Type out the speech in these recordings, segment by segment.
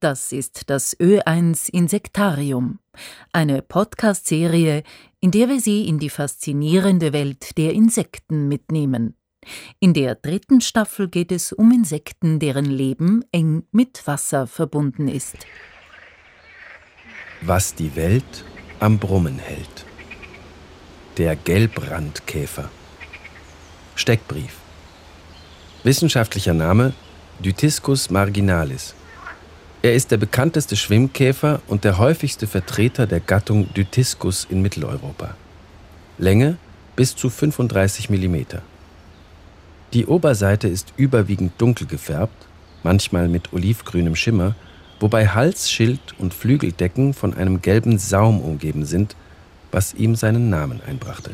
Das ist das Ö1 Insektarium, eine Podcast-Serie, in der wir Sie in die faszinierende Welt der Insekten mitnehmen. In der dritten Staffel geht es um Insekten, deren Leben eng mit Wasser verbunden ist. Was die Welt am Brummen hält. Der Gelbrandkäfer. Steckbrief. Wissenschaftlicher Name Dytiscus marginalis. Er ist der bekannteste Schwimmkäfer und der häufigste Vertreter der Gattung Dytiscus in Mitteleuropa. Länge bis zu 35 mm. Die Oberseite ist überwiegend dunkel gefärbt, manchmal mit olivgrünem Schimmer, wobei Hals, Schild und Flügeldecken von einem gelben Saum umgeben sind, was ihm seinen Namen einbrachte.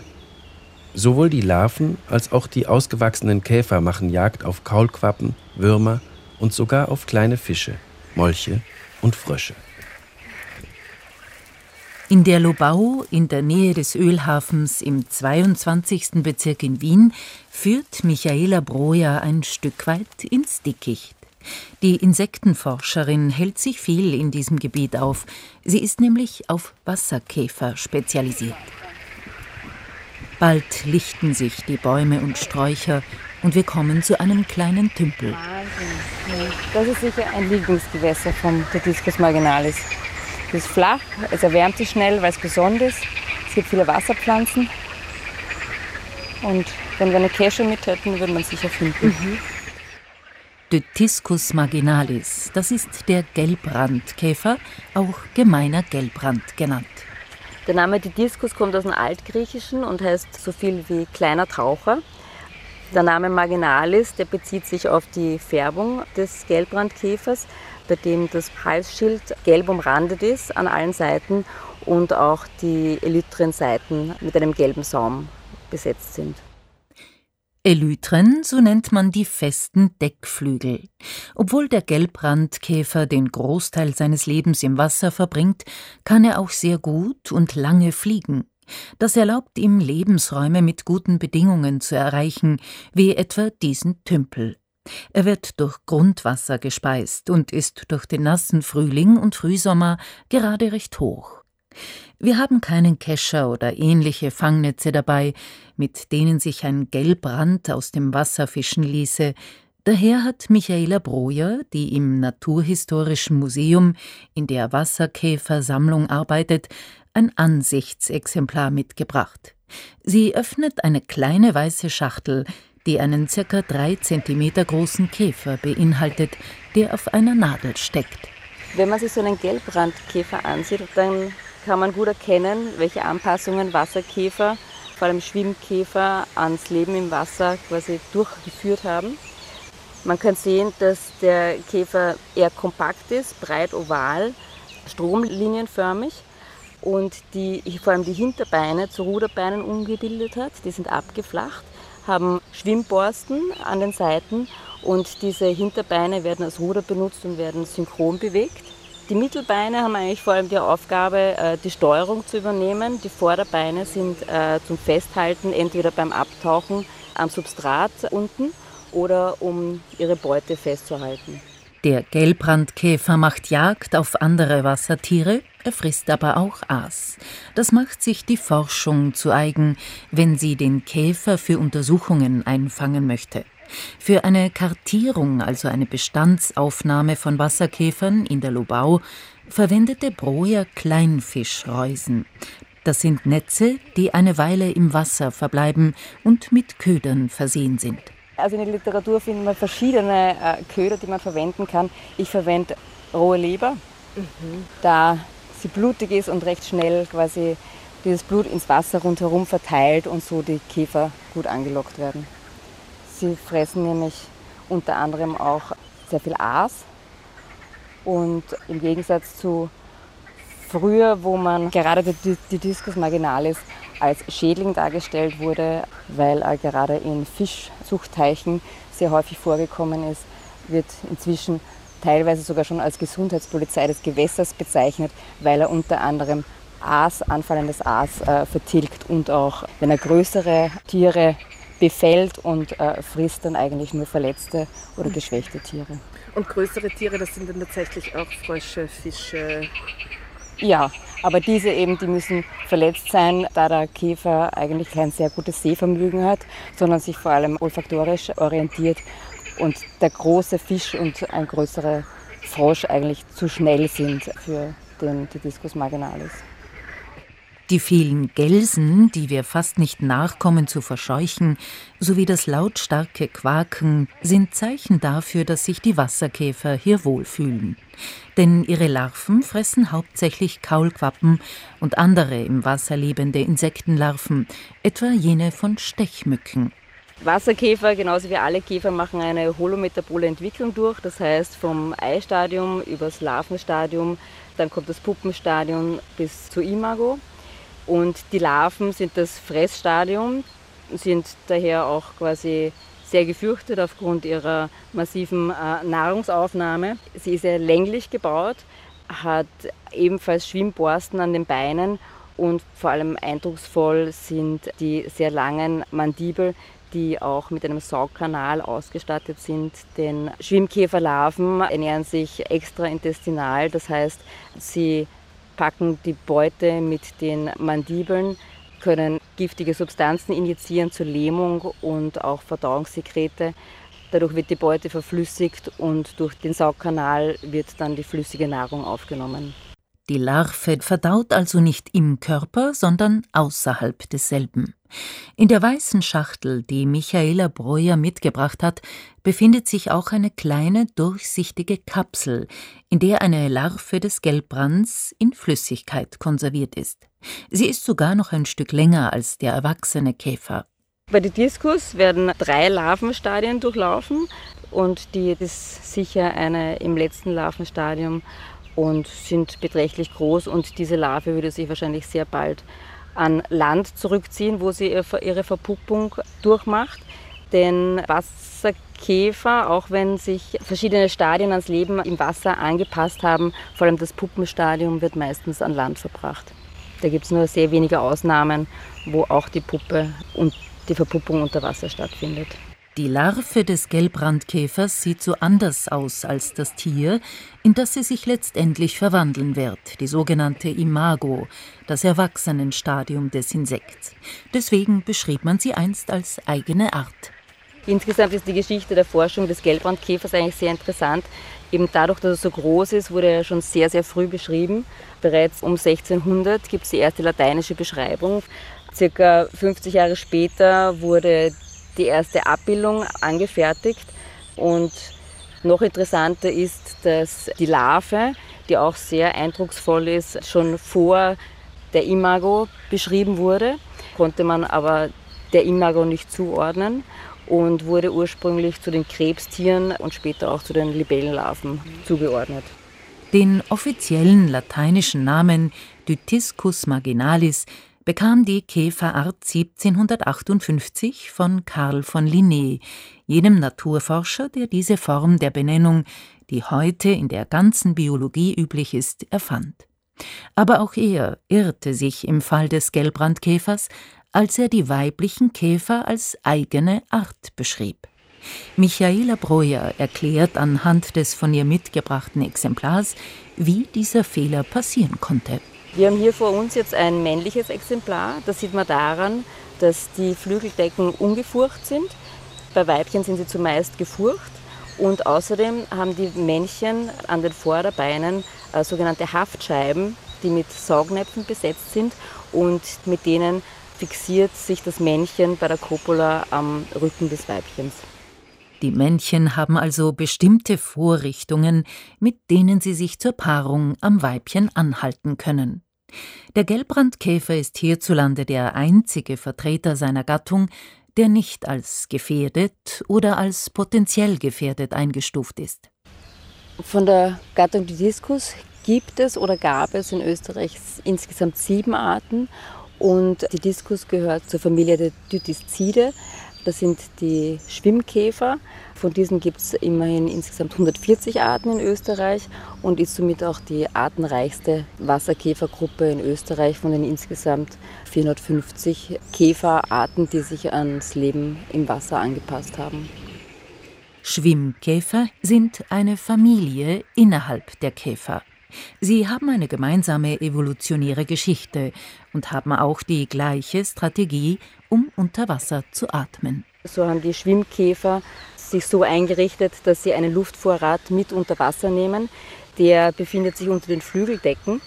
Sowohl die Larven als auch die ausgewachsenen Käfer machen Jagd auf Kaulquappen, Würmer und sogar auf kleine Fische. Molche und Frösche. In der Lobau in der Nähe des Ölhafens im 22. Bezirk in Wien führt Michaela Broja ein Stück weit ins Dickicht. Die Insektenforscherin hält sich viel in diesem Gebiet auf. Sie ist nämlich auf Wasserkäfer spezialisiert. Bald lichten sich die Bäume und Sträucher und wir kommen zu einem kleinen Tümpel. Das ist sicher ein Lieblingsgewässer vom Tadiscus marginalis. Es ist flach, es erwärmt sich schnell, weil es gesund ist. Es gibt viele Wasserpflanzen. Und wenn wir eine Kesche mit hätten, würde man sicher finden. Mhm. Dytiscus marginalis, das ist der Gelbrandkäfer, auch gemeiner Gelbrand genannt. Der Name Didiscus kommt aus dem Altgriechischen und heißt so viel wie kleiner Taucher. Der Name Marginalis, der bezieht sich auf die Färbung des Gelbrandkäfers, bei dem das Halsschild gelb umrandet ist an allen Seiten und auch die Elytrenseiten mit einem gelben Saum besetzt sind. Elytren, so nennt man die festen Deckflügel. Obwohl der Gelbrandkäfer den Großteil seines Lebens im Wasser verbringt, kann er auch sehr gut und lange fliegen. Das erlaubt ihm, Lebensräume mit guten Bedingungen zu erreichen, wie etwa diesen Tümpel. Er wird durch Grundwasser gespeist und ist durch den nassen Frühling und Frühsommer gerade recht hoch. Wir haben keinen Kescher oder ähnliche Fangnetze dabei, mit denen sich ein Gelbrand aus dem Wasser fischen ließe, Daher hat Michaela Brojer, die im Naturhistorischen Museum in der Wasserkäfersammlung arbeitet, ein Ansichtsexemplar mitgebracht. Sie öffnet eine kleine weiße Schachtel, die einen circa drei Zentimeter großen Käfer beinhaltet, der auf einer Nadel steckt. Wenn man sich so einen Gelbrandkäfer ansieht, dann kann man gut erkennen, welche Anpassungen Wasserkäfer, vor allem Schwimmkäfer, ans Leben im Wasser quasi durchgeführt haben. Man kann sehen, dass der Käfer eher kompakt ist, breit oval, stromlinienförmig und die, vor allem die Hinterbeine zu Ruderbeinen umgebildet hat. Die sind abgeflacht, haben Schwimmborsten an den Seiten und diese Hinterbeine werden als Ruder benutzt und werden synchron bewegt. Die Mittelbeine haben eigentlich vor allem die Aufgabe, äh, die Steuerung zu übernehmen. Die Vorderbeine sind äh, zum Festhalten entweder beim Abtauchen am Substrat unten oder um ihre Beute festzuhalten. Der Gelbrandkäfer macht Jagd auf andere Wassertiere, er frisst aber auch Aas. Das macht sich die Forschung zu eigen, wenn sie den Käfer für Untersuchungen einfangen möchte. Für eine Kartierung, also eine Bestandsaufnahme von Wasserkäfern in der Lobau, verwendete Broja Kleinfischreusen. Das sind Netze, die eine Weile im Wasser verbleiben und mit Ködern versehen sind. Also in der Literatur finden wir verschiedene äh, Köder, die man verwenden kann. Ich verwende rohe Leber, mhm. da sie blutig ist und recht schnell quasi dieses Blut ins Wasser rundherum verteilt und so die Käfer gut angelockt werden. Sie fressen nämlich unter anderem auch sehr viel Aas und im Gegensatz zu früher, wo man gerade die, die Discus marginalis als Schädling dargestellt wurde, weil er gerade in Fischzuchtteichen sehr häufig vorgekommen ist, wird inzwischen teilweise sogar schon als Gesundheitspolizei des Gewässers bezeichnet, weil er unter anderem Aas, anfallendes Aas äh, vertilgt und auch, wenn er größere Tiere befällt und äh, frisst, dann eigentlich nur verletzte oder geschwächte Tiere. Und größere Tiere, das sind dann tatsächlich auch Frösche, Fische. Ja, aber diese eben, die müssen verletzt sein, da der Käfer eigentlich kein sehr gutes Sehvermögen hat, sondern sich vor allem olfaktorisch orientiert und der große Fisch und ein größerer Frosch eigentlich zu schnell sind für den Didiscus marginalis. Die vielen Gelsen, die wir fast nicht nachkommen zu verscheuchen, sowie das lautstarke Quaken sind Zeichen dafür, dass sich die Wasserkäfer hier wohlfühlen. Denn ihre Larven fressen hauptsächlich Kaulquappen und andere im Wasser lebende Insektenlarven, etwa jene von Stechmücken. Wasserkäfer, genauso wie alle Käfer, machen eine holometabole Entwicklung durch. Das heißt, vom Eistadium übers Larvenstadium, dann kommt das Puppenstadium bis zur Imago. Und die Larven sind das Fressstadium, sind daher auch quasi sehr gefürchtet aufgrund ihrer massiven äh, Nahrungsaufnahme. Sie ist sehr länglich gebaut, hat ebenfalls Schwimmborsten an den Beinen und vor allem eindrucksvoll sind die sehr langen Mandibel, die auch mit einem Saugkanal ausgestattet sind. Denn Schwimmkäferlarven ernähren sich extraintestinal, das heißt, sie packen die Beute mit den Mandibeln, können giftige Substanzen injizieren zur Lähmung und auch Verdauungssekrete. Dadurch wird die Beute verflüssigt und durch den Saugkanal wird dann die flüssige Nahrung aufgenommen. Die Larve verdaut also nicht im Körper, sondern außerhalb desselben. In der weißen Schachtel, die Michaela Breuer mitgebracht hat, befindet sich auch eine kleine durchsichtige Kapsel, in der eine Larve des Gelbbrands in Flüssigkeit konserviert ist. Sie ist sogar noch ein Stück länger als der erwachsene Käfer. Bei den Diskus werden drei Larvenstadien durchlaufen und die ist sicher eine im letzten Larvenstadium und sind beträchtlich groß und diese Larve würde sich wahrscheinlich sehr bald an Land zurückziehen, wo sie ihre Verpuppung durchmacht. Denn Wasserkäfer, auch wenn sich verschiedene Stadien ans Leben im Wasser angepasst haben, vor allem das Puppenstadium wird meistens an Land verbracht. Da gibt es nur sehr wenige Ausnahmen, wo auch die Puppe und die Verpuppung unter Wasser stattfindet. Die Larve des Gelbrandkäfers sieht so anders aus als das Tier, in das sie sich letztendlich verwandeln wird, die sogenannte Imago, das Erwachsenenstadium des Insekts. Deswegen beschrieb man sie einst als eigene Art. Insgesamt ist die Geschichte der Forschung des Gelbrandkäfers eigentlich sehr interessant. Eben dadurch, dass er so groß ist, wurde er schon sehr, sehr früh beschrieben. Bereits um 1600 gibt es die erste lateinische Beschreibung. Circa 50 Jahre später wurde die erste Abbildung angefertigt. Und noch interessanter ist, dass die Larve, die auch sehr eindrucksvoll ist, schon vor der Imago beschrieben wurde, konnte man aber der Imago nicht zuordnen und wurde ursprünglich zu den Krebstieren und später auch zu den Libellenlarven zugeordnet. Den offiziellen lateinischen Namen Dytiscus marginalis bekam die Käferart 1758 von Karl von Linné, jenem Naturforscher, der diese Form der Benennung, die heute in der ganzen Biologie üblich ist, erfand. Aber auch er irrte sich im Fall des Gelbrandkäfers, als er die weiblichen Käfer als eigene Art beschrieb. Michaela Breuer erklärt anhand des von ihr mitgebrachten Exemplars, wie dieser Fehler passieren konnte. Wir haben hier vor uns jetzt ein männliches Exemplar. Das sieht man daran, dass die Flügeldecken ungefurcht sind. Bei Weibchen sind sie zumeist gefurcht. Und außerdem haben die Männchen an den Vorderbeinen äh, sogenannte Haftscheiben, die mit Saugnäpfen besetzt sind und mit denen fixiert sich das Männchen bei der Copula am Rücken des Weibchens. Die Männchen haben also bestimmte Vorrichtungen, mit denen sie sich zur Paarung am Weibchen anhalten können. Der Gelbrandkäfer ist hierzulande der einzige Vertreter seiner Gattung, der nicht als gefährdet oder als potenziell gefährdet eingestuft ist. Von der Gattung Didiscus gibt es oder gab es in Österreich insgesamt sieben Arten und Didiscus gehört zur Familie der Dytiscide. Das sind die Schwimmkäfer. Von diesen gibt es immerhin insgesamt 140 Arten in Österreich und ist somit auch die artenreichste Wasserkäfergruppe in Österreich von den insgesamt 450 Käferarten, die sich ans Leben im Wasser angepasst haben. Schwimmkäfer sind eine Familie innerhalb der Käfer. Sie haben eine gemeinsame evolutionäre Geschichte und haben auch die gleiche Strategie, um unter Wasser zu atmen. So haben die Schwimmkäfer sich so eingerichtet, dass sie einen Luftvorrat mit unter Wasser nehmen. Der befindet sich unter den Flügeldecken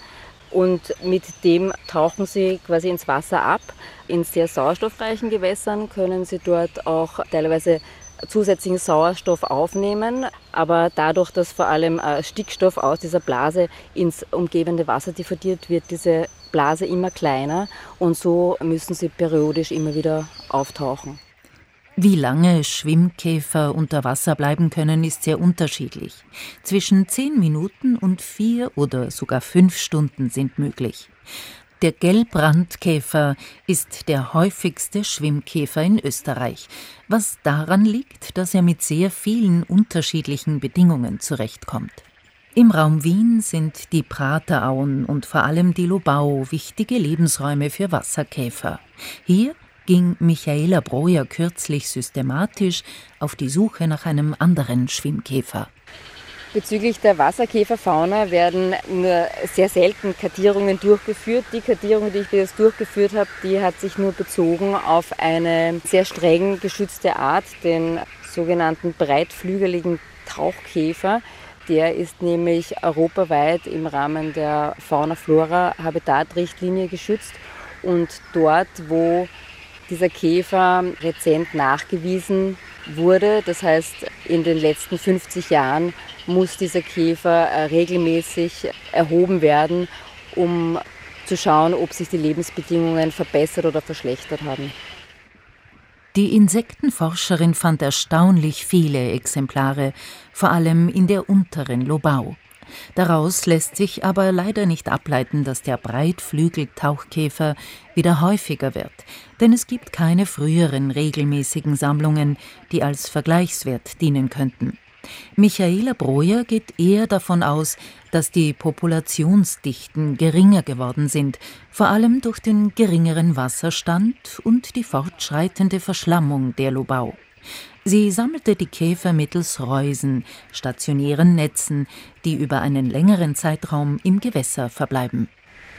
und mit dem tauchen sie quasi ins Wasser ab. In sehr sauerstoffreichen Gewässern können sie dort auch teilweise zusätzlichen Sauerstoff aufnehmen, aber dadurch, dass vor allem äh, Stickstoff aus dieser Blase ins umgebende Wasser diffundiert wird, diese Blase immer kleiner und so müssen sie periodisch immer wieder auftauchen. Wie lange Schwimmkäfer unter Wasser bleiben können, ist sehr unterschiedlich. Zwischen zehn Minuten und vier oder sogar fünf Stunden sind möglich. Der Gelbrandkäfer ist der häufigste Schwimmkäfer in Österreich, was daran liegt, dass er mit sehr vielen unterschiedlichen Bedingungen zurechtkommt. Im Raum Wien sind die Praterauen und vor allem die Lobau wichtige Lebensräume für Wasserkäfer. Hier ging Michaela Breuer kürzlich systematisch auf die Suche nach einem anderen Schwimmkäfer. Bezüglich der Wasserkäferfauna werden nur sehr selten Kartierungen durchgeführt. Die Kartierung, die ich jetzt durchgeführt habe, die hat sich nur bezogen auf eine sehr streng geschützte Art, den sogenannten breitflügeligen Tauchkäfer. Der ist nämlich europaweit im Rahmen der Fauna-Flora-Habitat-Richtlinie geschützt. Und dort, wo dieser Käfer rezent nachgewiesen wurde. Das heißt, in den letzten 50 Jahren muss dieser Käfer äh, regelmäßig erhoben werden, um zu schauen, ob sich die Lebensbedingungen verbessert oder verschlechtert haben. Die Insektenforscherin fand erstaunlich viele Exemplare, vor allem in der unteren Lobau. Daraus lässt sich aber leider nicht ableiten, dass der Breitflügeltauchkäfer wieder häufiger wird, denn es gibt keine früheren regelmäßigen Sammlungen, die als Vergleichswert dienen könnten. Michaela Breuer geht eher davon aus, dass die Populationsdichten geringer geworden sind, vor allem durch den geringeren Wasserstand und die fortschreitende Verschlammung der Lobau. Sie sammelte die Käfer mittels Reusen, stationären Netzen, die über einen längeren Zeitraum im Gewässer verbleiben.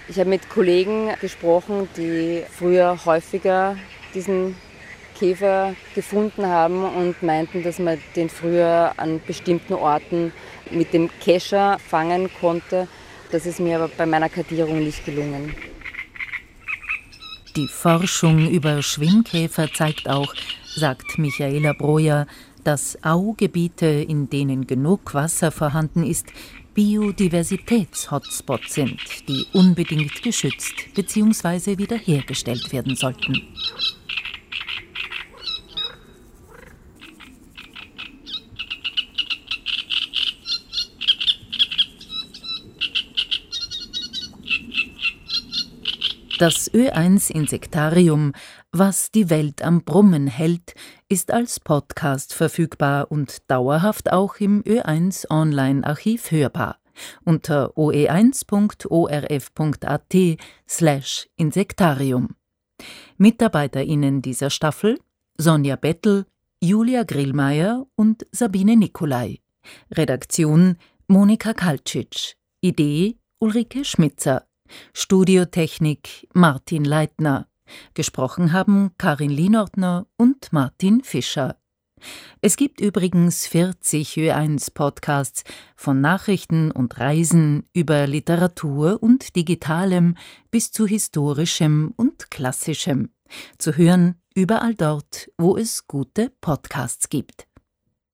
Ich habe mit Kollegen gesprochen, die früher häufiger diesen Käfer gefunden haben und meinten, dass man den früher an bestimmten Orten mit dem Kescher fangen konnte. Das ist mir aber bei meiner Kartierung nicht gelungen. Die Forschung über Schwimmkäfer zeigt auch, sagt Michaela Breuer, dass Augebiete, in denen genug Wasser vorhanden ist, Biodiversitäts-Hotspots sind, die unbedingt geschützt bzw. wiederhergestellt werden sollten. Das Ö1 Insektarium, was die Welt am Brummen hält, ist als Podcast verfügbar und dauerhaft auch im Ö1 Online-Archiv hörbar unter oe1.orf.at slash Insektarium. MitarbeiterInnen dieser Staffel Sonja Bettel, Julia Grillmeier und Sabine Nikolai. Redaktion Monika Kaltschitsch. Idee Ulrike Schmitzer. Studiotechnik Martin Leitner. Gesprochen haben Karin Lienortner und Martin Fischer. Es gibt übrigens 40 Ö1 Podcasts von Nachrichten und Reisen über Literatur und Digitalem bis zu historischem und klassischem. Zu hören überall dort, wo es gute Podcasts gibt.